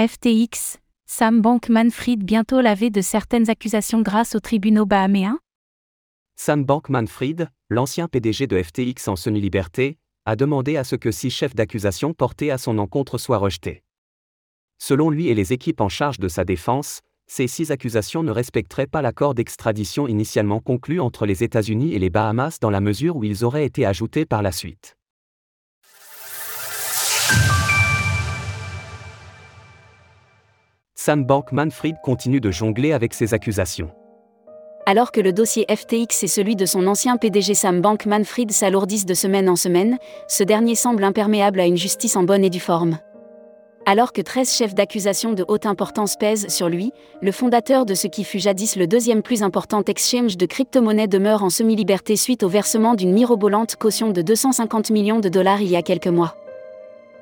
FTX, Sam Bankman-Fried bientôt lavé de certaines accusations grâce aux tribunaux bahaméens Sam Bankman-Fried, l'ancien PDG de FTX en semi-liberté, a demandé à ce que six chefs d'accusation portés à son encontre soient rejetés. Selon lui et les équipes en charge de sa défense, ces six accusations ne respecteraient pas l'accord d'extradition initialement conclu entre les États-Unis et les Bahamas dans la mesure où ils auraient été ajoutés par la suite. Sam Bankman-Fried continue de jongler avec ces accusations. Alors que le dossier FTX et celui de son ancien PDG Sam Bankman-Fried s'alourdissent de semaine en semaine, ce dernier semble imperméable à une justice en bonne et due forme. Alors que 13 chefs d'accusation de haute importance pèsent sur lui, le fondateur de ce qui fut jadis le deuxième plus important exchange de crypto-monnaies demeure en semi-liberté suite au versement d'une mirobolante caution de 250 millions de dollars il y a quelques mois.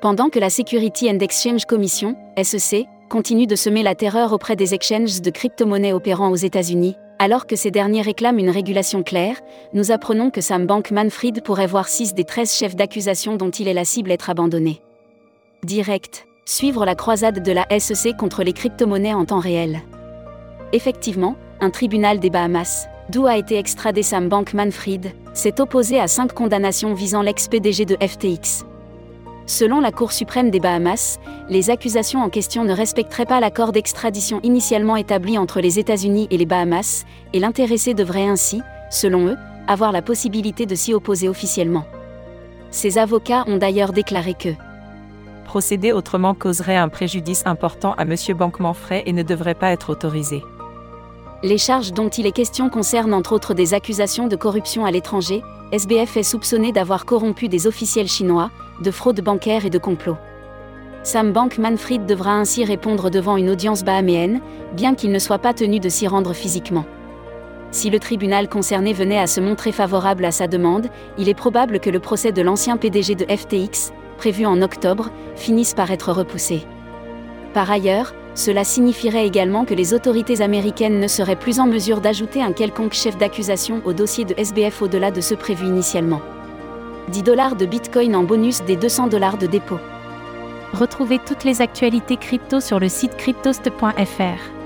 Pendant que la Security and Exchange Commission, SEC, continue de semer la terreur auprès des exchanges de crypto-monnaies opérant aux États-Unis, alors que ces derniers réclament une régulation claire, nous apprenons que Sam Bankman-Fried pourrait voir 6 des 13 chefs d'accusation dont il est la cible être abandonné. Direct suivre la croisade de la SEC contre les crypto-monnaies en temps réel. Effectivement, un tribunal des Bahamas, d'où a été extradé Sam Bankman-Fried, s'est opposé à cinq condamnations visant l'ex-PDG de FTX. Selon la Cour suprême des Bahamas, les accusations en question ne respecteraient pas l'accord d'extradition initialement établi entre les États-Unis et les Bahamas, et l'intéressé devrait ainsi, selon eux, avoir la possibilité de s'y opposer officiellement. Ses avocats ont d'ailleurs déclaré que procéder autrement causerait un préjudice important à M. Bankman-Fray et ne devrait pas être autorisé. Les charges dont il est question concernent entre autres des accusations de corruption à l'étranger. SBF est soupçonné d'avoir corrompu des officiels chinois, de fraude bancaire et de complot. Sam Bankman-Fried devra ainsi répondre devant une audience bahaméenne, bien qu'il ne soit pas tenu de s'y rendre physiquement. Si le tribunal concerné venait à se montrer favorable à sa demande, il est probable que le procès de l'ancien PDG de FTX, prévu en octobre, finissent par être repoussés. Par ailleurs, cela signifierait également que les autorités américaines ne seraient plus en mesure d'ajouter un quelconque chef d'accusation au dossier de SBF au-delà de ce prévu initialement. 10 dollars de Bitcoin en bonus des 200 dollars de dépôt. Retrouvez toutes les actualités crypto sur le site cryptost.fr.